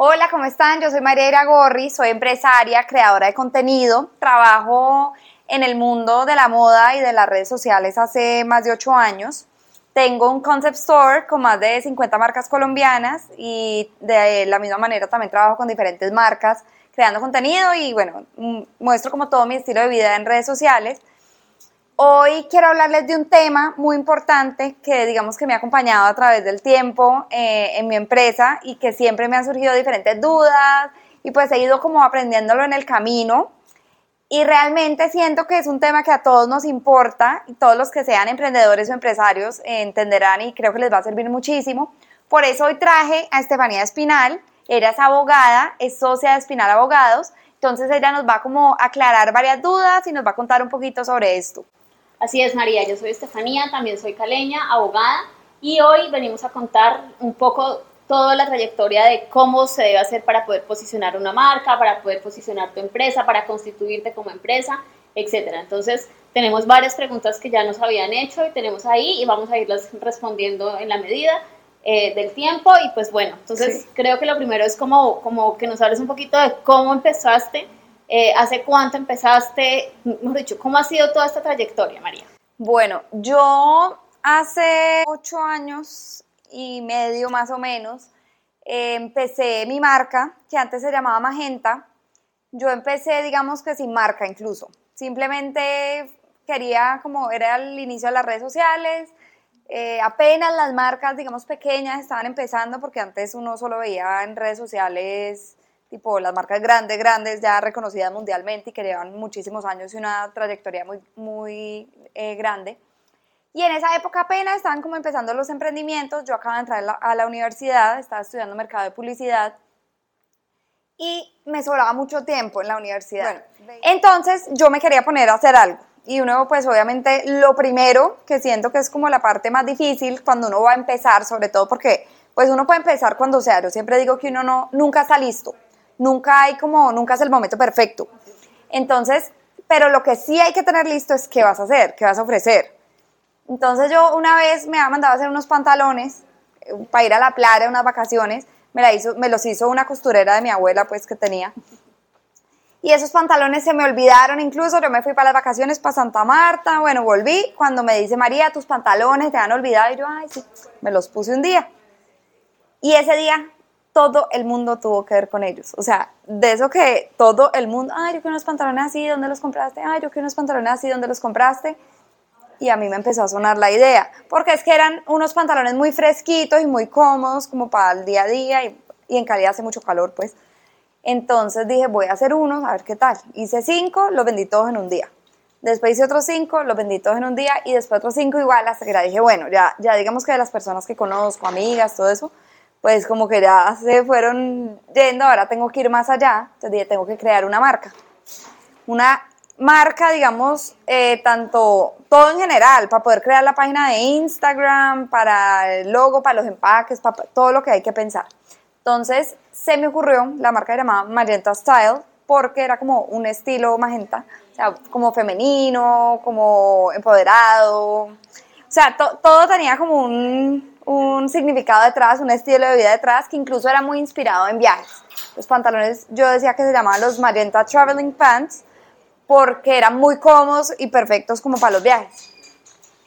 Hola, ¿cómo están? Yo soy María Iragorri, soy empresaria, creadora de contenido, trabajo en el mundo de la moda y de las redes sociales hace más de ocho años. Tengo un concept store con más de 50 marcas colombianas y de la misma manera también trabajo con diferentes marcas creando contenido y bueno, muestro como todo mi estilo de vida en redes sociales. Hoy quiero hablarles de un tema muy importante que digamos que me ha acompañado a través del tiempo eh, en mi empresa y que siempre me han surgido diferentes dudas y pues he ido como aprendiéndolo en el camino y realmente siento que es un tema que a todos nos importa y todos los que sean emprendedores o empresarios entenderán y creo que les va a servir muchísimo. Por eso hoy traje a Estefanía Espinal, ella es abogada, es socia de Espinal Abogados, entonces ella nos va como a aclarar varias dudas y nos va a contar un poquito sobre esto. Así es, María, yo soy Estefanía, también soy caleña, abogada, y hoy venimos a contar un poco toda la trayectoria de cómo se debe hacer para poder posicionar una marca, para poder posicionar tu empresa, para constituirte como empresa, etcétera. Entonces, tenemos varias preguntas que ya nos habían hecho y tenemos ahí y vamos a irlas respondiendo en la medida eh, del tiempo y pues bueno, entonces creo que lo primero es como, como que nos hables un poquito de cómo empezaste eh, ¿Hace cuánto empezaste? Mejor dicho, ¿cómo ha sido toda esta trayectoria, María? Bueno, yo hace ocho años y medio más o menos empecé mi marca, que antes se llamaba Magenta. Yo empecé, digamos que sin marca incluso. Simplemente quería, como era el inicio de las redes sociales, eh, apenas las marcas, digamos, pequeñas estaban empezando, porque antes uno solo veía en redes sociales tipo las marcas grandes, grandes, ya reconocidas mundialmente y que llevan muchísimos años y una trayectoria muy, muy eh, grande. Y en esa época apenas estaban como empezando los emprendimientos, yo acababa de entrar a la, universidad, estaba estudiando mercado de publicidad y me sobraba mucho tiempo en la universidad. entonces yo me quería poner a hacer algo. Y uno, pues obviamente, lo primero que siento que es como la parte más difícil cuando uno va a empezar, sobre todo porque, pues uno puede empezar cuando sea. Yo siempre digo que uno no, nunca está listo nunca hay como, nunca es el momento perfecto. Entonces, pero lo que sí hay que tener listo es qué vas a hacer, qué vas a ofrecer. Entonces yo una vez me ha mandado a hacer unos pantalones eh, para ir a la playa, unas vacaciones, me, la hizo, me los hizo una costurera de mi abuela pues que tenía. Y esos pantalones se me olvidaron, incluso yo me fui para las vacaciones para Santa Marta, bueno, volví, cuando me dice María, tus pantalones te han olvidado, y yo, ay, sí, me los puse un día. Y ese día todo el mundo tuvo que ver con ellos. O sea, de eso que todo el mundo, ay, yo quiero unos pantalones así, ¿dónde los compraste? Ay, yo quiero unos pantalones así, ¿dónde los compraste? Y a mí me empezó a sonar la idea, porque es que eran unos pantalones muy fresquitos y muy cómodos, como para el día a día, y, en calidad hace mucho calor, pues. Entonces dije, voy a hacer unos, a ver qué tal. Hice cinco, los vendí todos en un día. Después hice otros cinco, los vendí todos en un día, y después otros cinco igual, hasta que ya dije, bueno, ya, ya digamos que de las personas que conozco, amigas, todo eso, pues como que ya se fueron yendo, ahora tengo que ir más allá, entonces tengo que crear una marca. Una marca, digamos, eh, tanto, todo en general, para poder crear la página de Instagram, para el logo, para los empaques, para todo lo que hay que pensar. Entonces se me ocurrió, la marca se llamaba Magenta Style, porque era como un estilo magenta, o sea, como femenino, como empoderado, o sea, todo tenía como un, un significado detrás, un estilo de vida detrás que incluso era muy inspirado en viajes. Los pantalones yo decía que se llamaban los Magenta Traveling Pants porque eran muy cómodos y perfectos como para los viajes.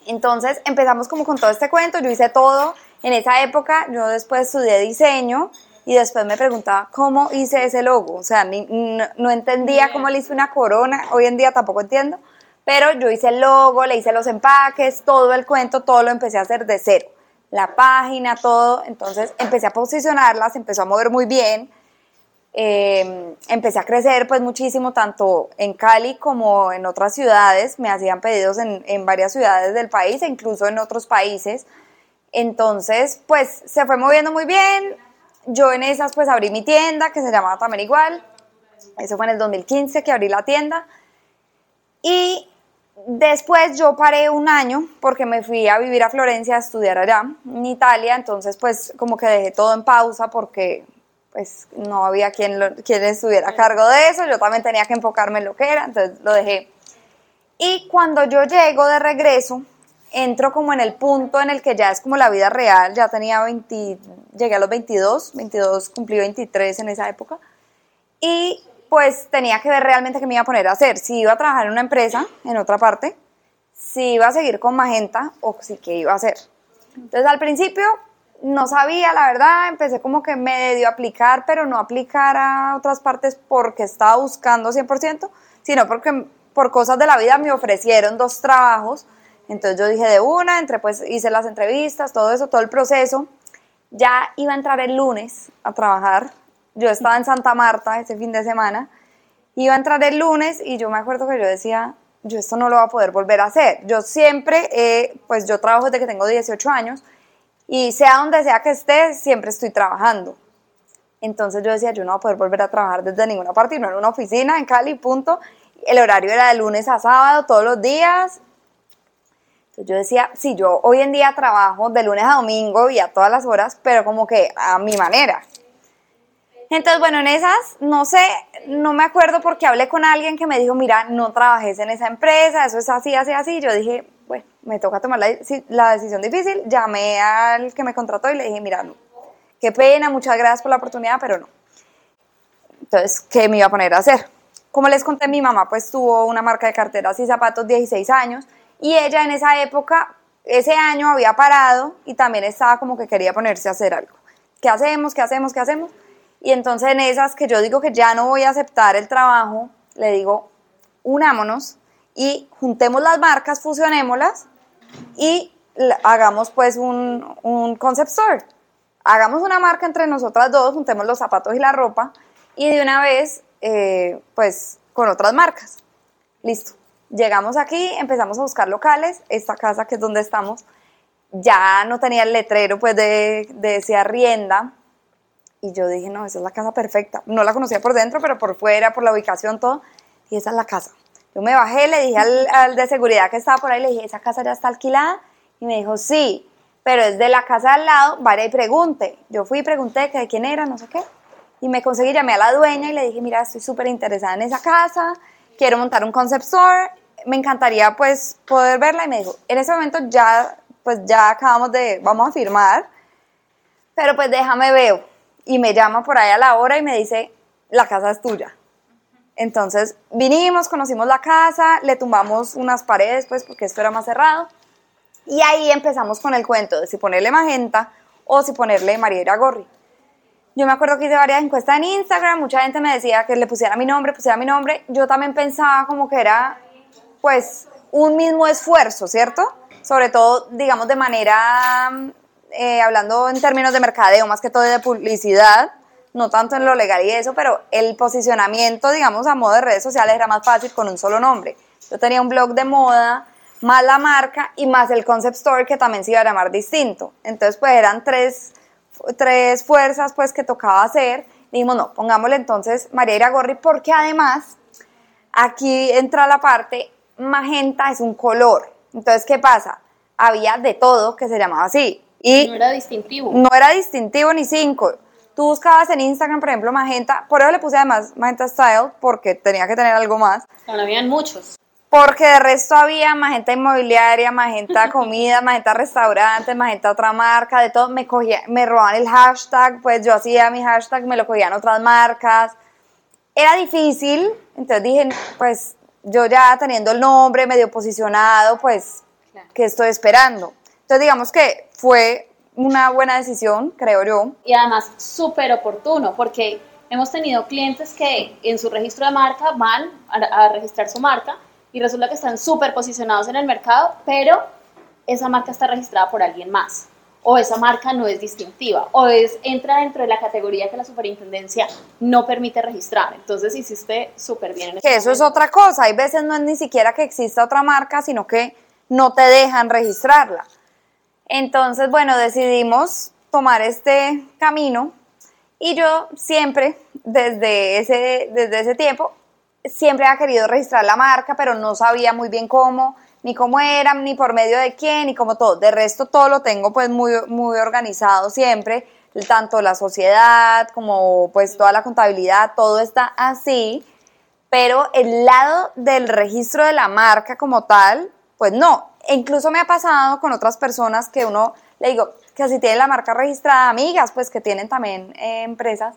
Entonces empezamos como con todo este cuento, yo hice todo. En esa época yo después estudié diseño y después me preguntaba cómo hice ese logo. O sea, no, entendía cómo le hice una corona, hoy en día tampoco entiendo, pero yo hice el logo, le hice los empaques, todo el cuento, todo lo empecé a hacer de cero la página, todo. Entonces empecé a posicionarlas, empezó a mover muy bien. Eh, empecé a crecer pues muchísimo, tanto en Cali como en otras ciudades. Me hacían pedidos en, en varias ciudades del país e incluso en otros países. Entonces, pues se fue moviendo muy bien. Yo en esas pues abrí mi tienda que se llamaba también igual. Eso fue en el 2015 que abrí la tienda. Y Después yo paré un año porque me fui a vivir a Florencia a estudiar allá, en Italia, entonces pues como que dejé todo en pausa porque pues no había quien, quien estuviera a cargo de eso, yo también tenía que enfocarme en lo que era, entonces lo dejé. Y cuando yo llego de regreso, entro como en el punto en el que ya es como la vida real, ya tenía 20, llegué a los 22, 22, cumplí 23 en esa época, y pues tenía que ver realmente qué me iba a poner a hacer, si iba a trabajar en una empresa, en otra parte, si iba a seguir con Magenta o si qué iba a hacer. Entonces al principio no sabía, la verdad, empecé como que medio a aplicar, pero no aplicar a otras partes porque estaba buscando 100%, sino porque por cosas de la vida me ofrecieron dos trabajos. Entonces yo dije de una, entre pues hice las entrevistas, todo eso, todo el proceso. Ya iba a entrar el lunes a trabajar. Yo estaba en Santa Marta ese fin de semana. Iba a entrar el lunes y yo me acuerdo que yo decía, yo esto no lo voy a poder volver a hacer. Yo siempre, pues yo trabajo desde que tengo 18 años y sea donde sea que esté, siempre estoy trabajando. Entonces yo decía, yo no voy a poder volver a trabajar desde ninguna parte, no en una oficina en Cali, punto. El horario era de lunes a sábado, todos los días. Entonces yo decía, sí, yo hoy en día trabajo de lunes a domingo y a todas las horas, pero como que a mi manera. Entonces, bueno, en esas, no sé, no me acuerdo porque hablé con alguien que me dijo, mira, no trabajes en esa empresa, eso es así, así, así. Yo dije, bueno, me toca tomar la, decisión difícil, llamé al que me contrató y le dije, mira, qué pena, muchas gracias por la oportunidad, pero no. Entonces, ¿qué me iba a poner a hacer? Como les conté, mi mamá pues tuvo una marca de carteras y zapatos 16 años y ella en esa época, ese año había parado y también estaba como que quería ponerse a hacer algo. ¿Qué hacemos? ¿Qué hacemos? ¿Qué hacemos? Y entonces en esas que yo digo que ya no voy a aceptar el trabajo, le digo, unámonos y juntemos las marcas, fusionémoslas y hagamos pues un, un concept store. Hagamos una marca entre nosotras dos, juntemos los zapatos y la ropa y de una vez eh, pues con otras marcas. Listo. Llegamos aquí, empezamos a buscar locales. Esta casa que es donde estamos ya no tenía el letrero pues de, de ese arrienda. Y yo dije, no, esa es la casa perfecta. No la conocía por dentro, pero por fuera, por la ubicación, todo. Y esa es la casa. Yo me bajé, le dije al, de seguridad que estaba por ahí, le dije, ¿esa casa ya está alquilada? Y me dijo, sí, pero es de la casa al lado, vaya y pregunte. Yo fui y pregunté que de quién era, no sé qué. Y me conseguí, llamé a la dueña y le dije, mira, estoy súper interesada en esa casa, quiero montar un concept store, me encantaría pues poder verla. Y me dijo, en ese momento ya, pues ya acabamos de, vamos a firmar, pero pues déjame veo. Y me llama por ahí a la hora y me dice, la casa es tuya. Entonces vinimos, conocimos la casa, le tumbamos unas paredes, pues porque esto era más cerrado. Y ahí empezamos con el cuento de si ponerle magenta o si ponerle María Gorri. Yo me acuerdo que hice varias encuestas en Instagram, mucha gente me decía que le pusiera mi nombre, pusiera mi nombre. Yo también pensaba como que era, pues, un mismo esfuerzo, ¿cierto? Sobre todo, digamos, de manera, eh, hablando en términos de mercadeo, más que todo de publicidad, no tanto en lo legal y eso, pero el posicionamiento, digamos, a modo de redes sociales era más fácil con un solo nombre. Yo tenía un blog de moda, más la marca y más el concept store que también se iba a llamar distinto. Entonces, pues eran tres, tres fuerzas pues que tocaba hacer. Dijimos, no, pongámosle entonces María Iragorri porque además aquí entra la parte magenta es un color. Entonces, ¿qué pasa? Había de todo que se llamaba así. Y no era distintivo. No era distintivo ni cinco Tú buscabas en Instagram, por ejemplo, Magenta, por eso le puse además Magenta Style, porque tenía que tener algo más. No, habían muchos. Porque de resto había Magenta Inmobiliaria, Magenta Comida, Magenta Restaurantes, Magenta otra marca, de todo. Me, cogía, me robaban el hashtag, pues yo hacía mi hashtag, me lo cogían otras marcas. Era difícil, entonces dije, pues yo ya teniendo el nombre medio posicionado, pues, ¿qué estoy esperando? Entonces digamos que fue una buena decisión, creo yo. Y además súper oportuno, porque hemos tenido clientes que en su registro de marca van a, registrar su marca y resulta que están súper posicionados en el mercado, pero esa marca está registrada por alguien más o esa marca no es distintiva, o es, entra dentro de la categoría que la superintendencia no permite registrar. Entonces hiciste súper bien. En que eso es otra cosa, hay veces no es ni siquiera que exista otra marca, sino que no te dejan registrarla. Entonces, bueno, decidimos tomar este camino y yo siempre, desde ese, desde ese tiempo, siempre había querido registrar la marca, pero no sabía muy bien cómo, ni cómo era, ni por medio de quién, ni cómo todo. De resto, todo lo tengo pues muy, muy organizado siempre, tanto la sociedad como pues toda la contabilidad, todo está así, pero el lado del registro de la marca como tal, pues no, incluso me ha pasado con otras personas que uno, le digo, que si tienen la marca registrada, amigas, pues que tienen también eh, empresas,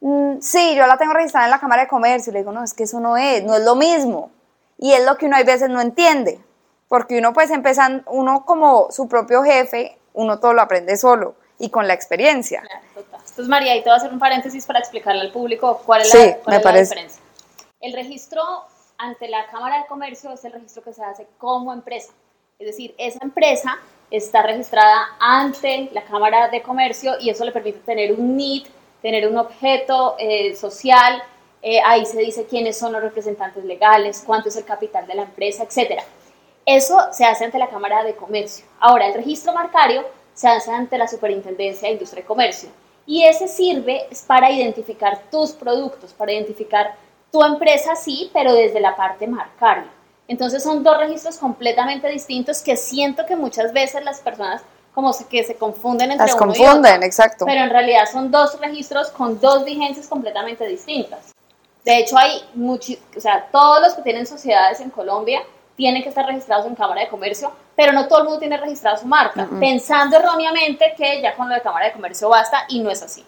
mm, sí, yo la tengo registrada en la Cámara de Comercio, y le digo, no, es que eso no es, no es lo mismo. Y es lo que uno a veces no entiende, porque uno pues empieza, uno como su propio jefe, uno todo lo aprende solo y con la experiencia. Claro, total. Entonces, María, ahí te voy a hacer un paréntesis para explicarle al público cuál es, la, cuál es la diferencia. El registro ante la Cámara de Comercio es el registro que se hace como empresa. Es decir, esa empresa está registrada ante la Cámara de Comercio y eso le permite tener un NIT, tener un objeto eh, social, eh, ahí se dice quiénes son los representantes legales, cuánto es el capital de la empresa, etc. Eso se hace ante la Cámara de Comercio. Ahora, el registro marcario se hace ante la Superintendencia de Industria y Comercio y ese sirve para identificar tus productos, para identificar tu empresa sí, pero desde la parte marcaria. Entonces son dos registros completamente distintos que siento que muchas veces las personas como que se confunden entre Las confunden, exacto. Pero en realidad son dos registros con dos vigencias completamente distintas. De hecho, hay muchos, o sea, todos los que tienen sociedades en Colombia tienen que estar registrados en Cámara de Comercio, pero no todo el mundo tiene registrada su marca, pensando erróneamente que ya con lo de Cámara de Comercio basta y no es así.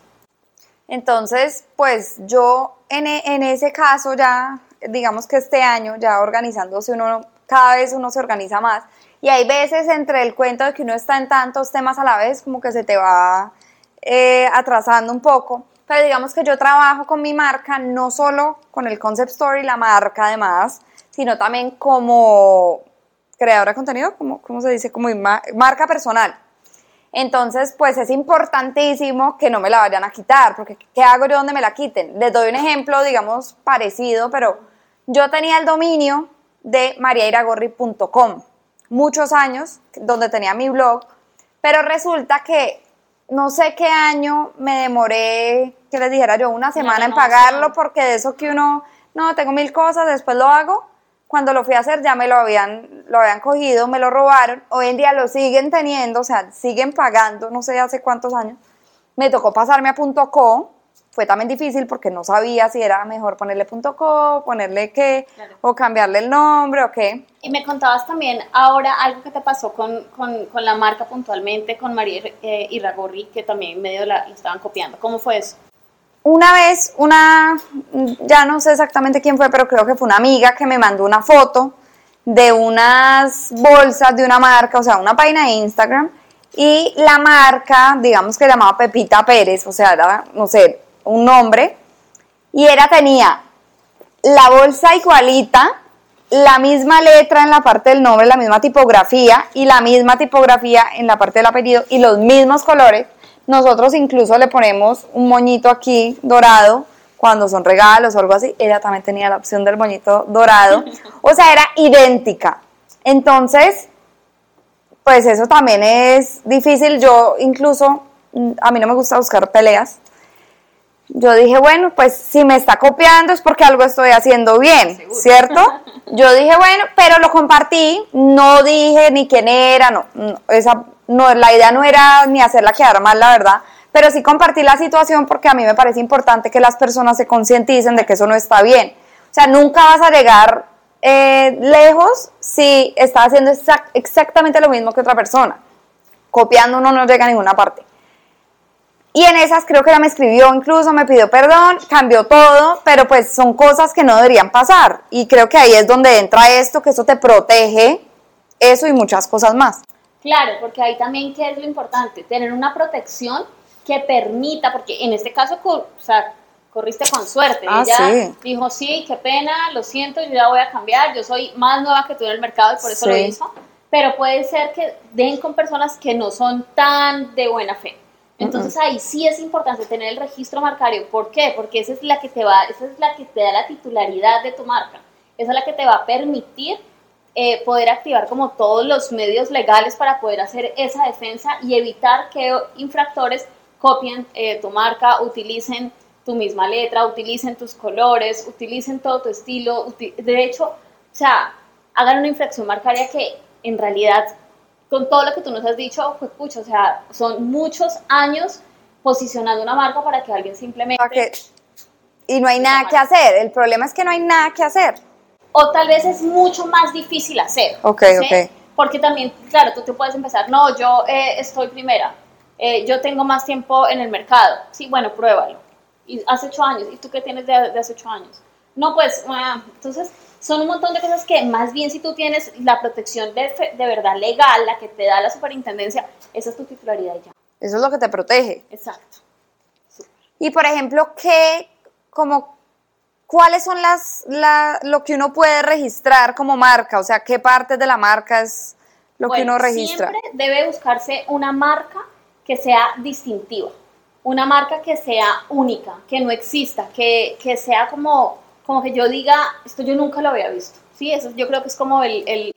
Entonces, pues yo en, en, ese caso ya, digamos que este año ya organizándose uno, cada vez uno se organiza más y hay veces entre el cuento de que uno está en tantos temas a la vez como que se te va eh, atrasando un poco, pero digamos que yo trabajo con mi marca, no solo con el concept story, la marca además, sino también como creadora de contenido, como, ¿cómo se dice? Como marca personal. Entonces, pues es importantísimo que no me la vayan a quitar, porque ¿qué hago yo donde me la quiten? Les doy un ejemplo, digamos, parecido, pero yo tenía el dominio de mariairagorri.com muchos años, donde tenía mi blog, pero resulta que no sé qué año me demoré, que les dijera yo, una semana en pagarlo, porque de eso que uno, no, tengo mil cosas, después lo hago, cuando lo fui a hacer ya me lo habían, lo habían cogido, me lo robaron, hoy en día lo siguen teniendo, o sea, siguen pagando, no sé hace cuántos años. Me tocó pasarme a .co, fue también difícil porque no sabía si era mejor ponerle .co, ponerle qué, o cambiarle el nombre o qué. Y me contabas también ahora algo que te pasó con, con, con la marca puntualmente, con María eh, Irragorri, que también medio la, la estaban copiando. ¿Cómo fue eso? Una vez, una, ya no sé exactamente quién fue, pero creo que fue una amiga que me mandó una foto de unas bolsas de una marca, o sea, una página de Instagram, y la marca, digamos que llamaba Pepita Pérez, o sea, era, no sé, un nombre, y era, tenía la bolsa igualita, la misma letra en la parte del nombre, la misma tipografía, y la misma tipografía en la parte del apellido, y los mismos colores, nosotros incluso le ponemos un moñito aquí dorado cuando son regalos o algo así. Ella también tenía la opción del moñito dorado. O sea, era idéntica. Entonces, pues eso también es difícil. Yo incluso, mm, a mí no me gusta buscar peleas. Yo dije, bueno, pues si me está copiando es porque algo estoy haciendo bien, ¿cierto? Yo dije, bueno, pero lo compartí, no dije ni quién era, no, esa no, la idea no era ni hacerla quedar mal, la verdad, pero sí compartir la situación porque a mí me parece importante que las personas se concienticen de que eso no está bien. O sea, nunca vas a llegar eh, lejos si estás haciendo exactamente lo mismo que otra persona. Copiando uno no llega a ninguna parte. Y en esas creo que ella me escribió, incluso me pidió perdón, cambió todo, pero pues son cosas que no deberían pasar. Y creo que ahí es donde entra esto, que eso te protege, eso y muchas cosas más. Claro, porque ahí también, ¿qué es lo importante? Tener una protección que permita, porque en este caso, o sea, corriste con suerte. Ah, Ella dijo, sí, qué pena, lo siento, yo ya voy a cambiar, yo soy más nueva que tú en el mercado y por eso lo hizo. Pero puede ser que den con personas que no son tan de buena fe. Entonces ahí sí es importante tener el registro marcario. ¿Por qué? Porque esa es la que te va, esa es la que te da la titularidad de tu marca. Esa es la que te va a permitir eh, poder activar como todos los medios legales para poder hacer esa defensa y evitar que infractores copien eh, tu marca, utilicen tu misma letra, utilicen tus colores, utilicen todo tu estilo. De hecho, o sea, hagan una infracción marcaria que en realidad, con todo lo que tú nos has dicho, pues o sea, son muchos años posicionando una marca para que alguien simplemente... Y no hay nada que hacer. El problema es que no hay nada que hacer o tal vez es mucho más difícil hacer. Ok, ok. porque también, claro, tú te puedes empezar, no, yo eh, estoy primera, eh, yo tengo más tiempo en el mercado. Sí, bueno, pruébalo. Y hace ocho años, ¿y tú qué tienes de, hace ocho años? No, pues, ah, entonces son un montón de cosas que más bien si tú tienes la protección de, de verdad legal, la que te da la superintendencia, esa es tu titularidad ya. Eso es lo que te protege. Exacto. Y por ejemplo, ¿qué, como, cuáles son las, lo que uno puede registrar como marca? O sea, ¿qué parte de la marca es lo que uno registra? Siempre debe buscarse una marca que sea distintiva, una marca que sea única, que no exista, que, sea como, como que yo diga, esto yo nunca lo había visto. Sí, eso yo creo que es como el, el,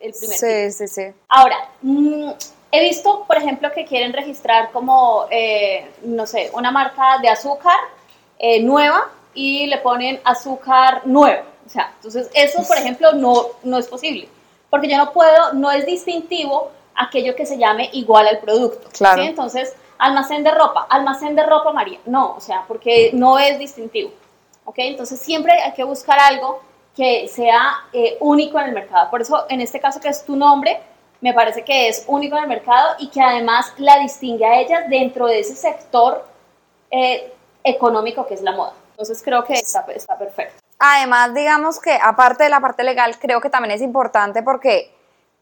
el primer. Sí, sí, sí. Ahora, mmm, He visto, por ejemplo, que quieren registrar como, eh, no sé, una marca de azúcar eh, nueva y le ponen azúcar nuevo. O sea, entonces eso, por ejemplo, no, no es posible. Porque yo no puedo, no es distintivo aquello que se llame igual al producto. Claro. Entonces, almacén de ropa, almacén de ropa María. No, o sea, porque no es distintivo. ¿Ok? Entonces siempre hay que buscar algo que sea eh, único en el mercado. Por eso, en este caso que es tu nombre, me parece que es único en el mercado y que además la distingue a ella dentro de ese sector eh, económico que es la moda. Entonces creo que está, está perfecto. Además, digamos que aparte de la parte legal, creo que también es importante porque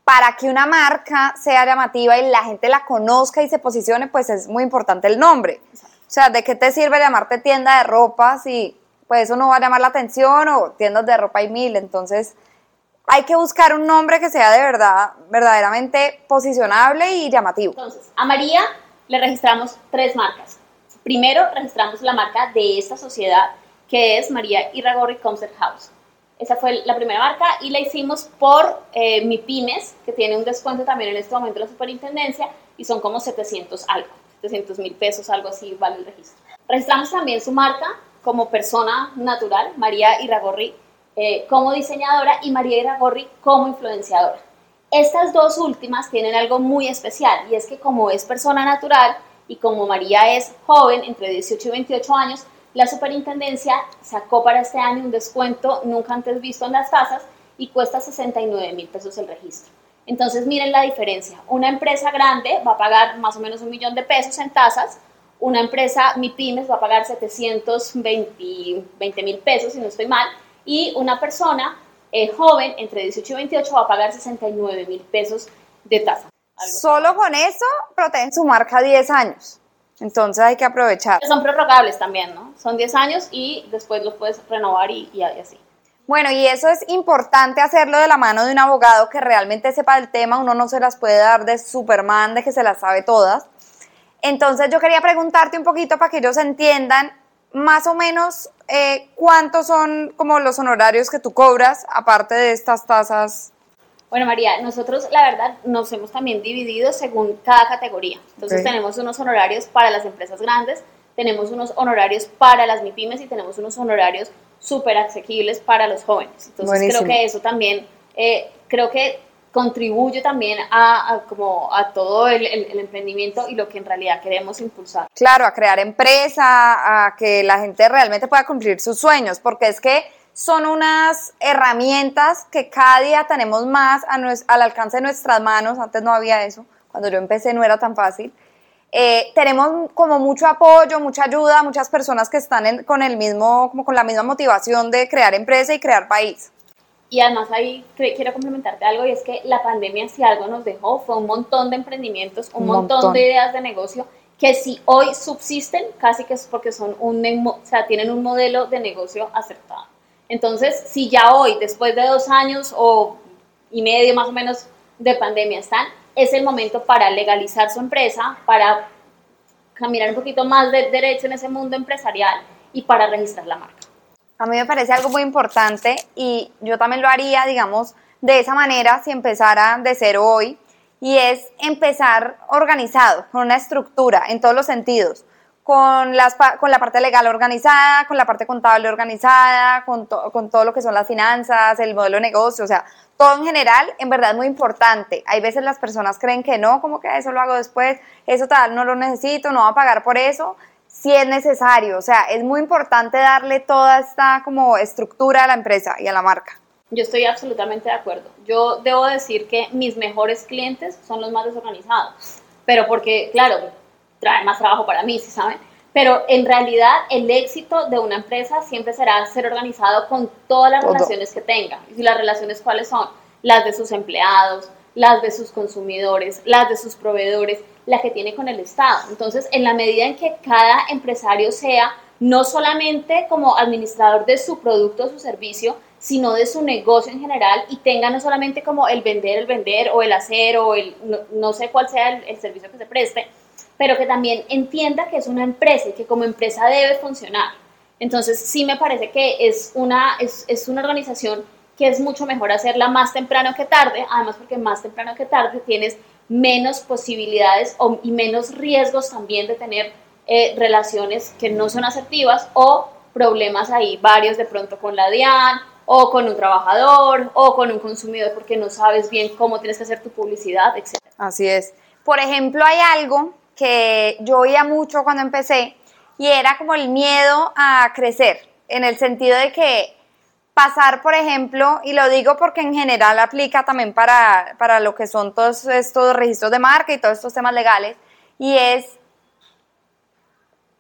para que una marca sea llamativa y la gente la conozca y se posicione, pues es muy importante el nombre. O sea, ¿de qué te sirve llamarte tienda de ropa si pues eso no va a llamar la atención o tiendas de ropa y mil? Entonces, hay que buscar un nombre que sea de verdad, verdaderamente posicionable y llamativo. Entonces, a María le registramos tres marcas. Primero, registramos la marca de esta sociedad, que es María Irragorri Concert House. Esa fue la primera marca y la hicimos por eh, mi pymes, que tiene un descuento también en este momento en la superintendencia, y son como 700 algo, 700 mil pesos, algo así vale el registro. Registramos también su marca como persona natural, María Irragorri eh, como diseñadora y María Iragorri como influenciadora. Estas dos últimas tienen algo muy especial y es que como es persona natural y como María es joven, entre 18 y 28 años, la superintendencia sacó para este año un descuento nunca antes visto en las tasas y cuesta 69 mil pesos el registro. Entonces miren la diferencia. Una empresa grande va a pagar más o menos un millón de pesos en tasas. Una empresa, mi pymes, va a pagar 720 mil pesos, si no estoy mal y una persona eh, joven entre 18 y 28 va a pagar 69 mil pesos de tasa. Solo con eso protegen su marca 10 años. Entonces hay que aprovechar. Son prorrogables también, ¿no? Son 10 años y después los puedes renovar y, y, así. Bueno, y eso es importante hacerlo de la mano de un abogado que realmente sepa el tema. Uno no se las puede dar de Superman, de que se las sabe todas. Entonces yo quería preguntarte un poquito para que ellos entiendan más o menos eh, cuántos son como los honorarios que tú cobras aparte de estas tasas. Bueno, María, nosotros la verdad nos hemos también dividido según cada categoría. Entonces tenemos unos honorarios para las empresas grandes, tenemos unos honorarios para las MIPIMES y tenemos unos honorarios súper asequibles para los jóvenes. Entonces creo que eso también, eh, creo que contribuye también a, como a todo el, emprendimiento y lo que en realidad queremos impulsar. Claro, a crear empresa, a que la gente realmente pueda cumplir sus sueños, porque es que son unas herramientas que cada día tenemos más al alcance de nuestras manos, antes no había eso, cuando yo empecé no era tan fácil. Eh, tenemos como mucho apoyo, mucha ayuda, muchas personas que están con el mismo, como con la misma motivación de crear empresa y crear país. Y además ahí quiero complementarte algo y es que la pandemia si algo nos dejó fue un montón de emprendimientos, un, montón. de ideas de negocio que si hoy subsisten casi que es porque son un, o sea, tienen un modelo de negocio acertado. Entonces, si ya hoy, después de dos años o y medio más o menos de pandemia están, es el momento para legalizar su empresa, para caminar un poquito más de derecho en ese mundo empresarial y para registrar la marca. A mí me parece algo muy importante y yo también lo haría, digamos, de esa manera si empezara de cero hoy y es empezar organizado, con una estructura en todos los sentidos, con, la parte legal organizada, con la parte contable organizada, con, con todo lo que son las finanzas, el modelo de negocio, o sea, todo en general, en verdad es muy importante. Hay veces las personas creen que no, como que eso lo hago después, eso tal, no lo necesito, no va a pagar por eso, si es necesario. O sea, es muy importante darle toda esta como estructura a la empresa y a la marca. Yo estoy absolutamente de acuerdo. Yo debo decir que mis mejores clientes son los más desorganizados, pero porque, claro, trae más trabajo para mí, ¿sí saben? Pero en realidad el éxito de una empresa siempre será ser organizado con todas las relaciones que tenga. ¿Y las relaciones cuáles son? Las de sus empleados, las de sus consumidores, las de sus proveedores, la que tiene con el Estado. Entonces, en la medida en que cada empresario sea no solamente como administrador de su producto o su servicio, sino de su negocio en general y tenga no solamente como el vender, el vender o el hacer o el no, sé cuál sea el, servicio que se preste, pero que también entienda que es una empresa y que como empresa debe funcionar. Entonces sí me parece que es una, es, es una organización que es mucho mejor hacerla más temprano que tarde, además porque más temprano que tarde tienes menos posibilidades y menos riesgos también de tener eh, relaciones que no son asertivas o problemas ahí varios de pronto con la DIAN o con un trabajador o con un consumidor porque no sabes bien cómo tienes que hacer tu publicidad, etc. Así es. Por ejemplo, hay algo que yo oía mucho cuando empecé y era como el miedo a crecer, en el sentido de que pasar, por ejemplo, y lo digo porque en general aplica también para, para lo que son todos estos registros de marca y todos estos temas legales, y es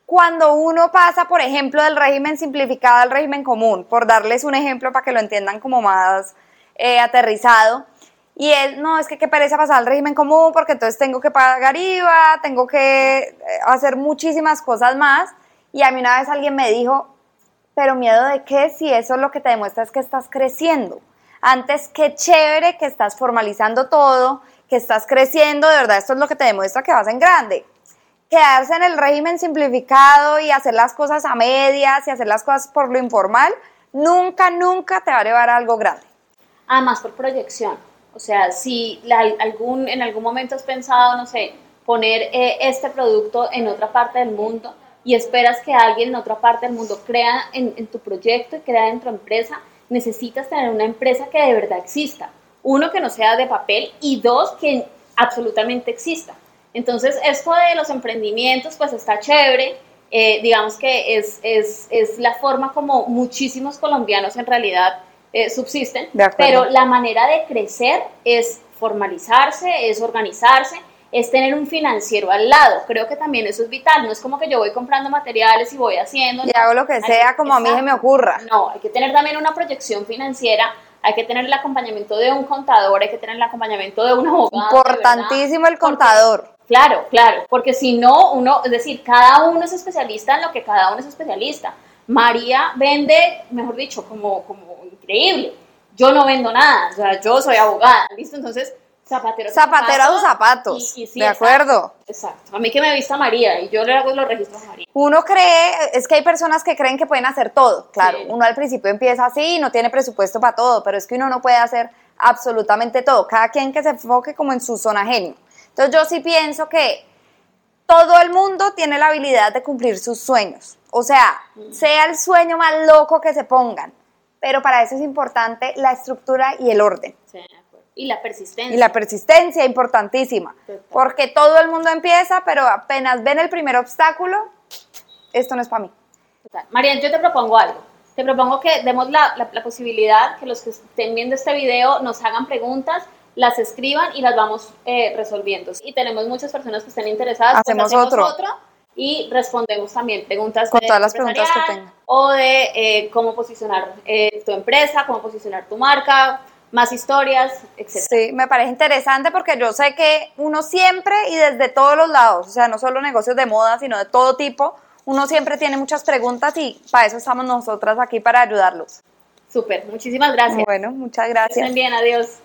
cuando uno pasa, por ejemplo, del régimen simplificado al régimen común, por darles un ejemplo para que lo entiendan como más eh, aterrizado, y es, no, es que qué pereza pasar al régimen común porque entonces tengo que pagar IVA, tengo que eh, hacer muchísimas cosas más, y a mí una vez alguien me dijo, pero miedo de qué si eso lo que te demuestra es que estás creciendo. Antes, qué chévere que estás formalizando todo, que estás creciendo, de verdad, esto es lo que te demuestra que vas en grande. Quedarse en el régimen simplificado y hacer las cosas a medias y hacer las cosas por lo informal, nunca, nunca te va a llevar a algo grande. Además, por proyección. O sea, si algún, en algún momento has pensado, no sé, poner eh, este producto en otra parte del mundo, y esperas que alguien en otra parte del mundo crea en, tu proyecto y crea en tu empresa, necesitas tener una empresa que de verdad exista. Uno, que no sea de papel y dos, que absolutamente exista. Entonces, esto de los emprendimientos, pues está chévere. Eh, digamos que es, es, es, la forma como muchísimos colombianos en realidad eh, subsisten, pero la manera de crecer es formalizarse, es organizarse es tener un financiero al lado. Creo que también eso es vital. No es como que yo voy comprando materiales y voy haciendo. Y hago lo que sea como a mí se me ocurra. No, hay que tener también una proyección financiera. Hay que tener el acompañamiento de un contador, hay que tener el acompañamiento de un abogado. Importantísimo el contador. claro, claro, porque si no, uno, es decir, cada uno es especialista en lo que cada uno es especialista. María vende, mejor dicho, como, como increíble. Yo no vendo nada, o sea, yo soy abogada, ¿listo? Entonces, Zapatero, Zapatero a sus zapatos. de acuerdo. Exacto. A mí que me vista María y yo le hago los registros a María. Uno cree, es que hay personas que creen que pueden hacer todo. Claro, uno al principio empieza así y no tiene presupuesto para todo, pero es que uno no puede hacer absolutamente todo. Cada quien que se enfoque como en su zona genio. Entonces yo sí pienso que todo el mundo tiene la habilidad de cumplir sus sueños. O sea, mm. sea el sueño más loco que se pongan, pero para eso es importante la estructura y el orden. Sí. Y la persistencia. Y la persistencia, importantísima. Porque todo el mundo empieza, pero apenas ven el primer obstáculo, esto no es para mí. Total. María, yo te propongo algo. Te propongo que demos la, la, posibilidad que los que estén viendo este video nos hagan preguntas, las escriban y las vamos eh, resolviendo. Y tenemos muchas personas que estén interesadas. Pues hacemos, otro. Y respondemos también preguntas Con todas las preguntas que tengan. O de eh, cómo posicionar eh, tu empresa, cómo posicionar tu marca, más historias, etc. Sí, me parece interesante porque yo sé que uno siempre y desde todos los lados, o sea, no solo negocios de moda, sino de todo tipo, uno siempre tiene muchas preguntas y para eso estamos nosotras aquí para ayudarlos. Súper, muchísimas gracias. Bueno, muchas gracias. Estén bien, adiós.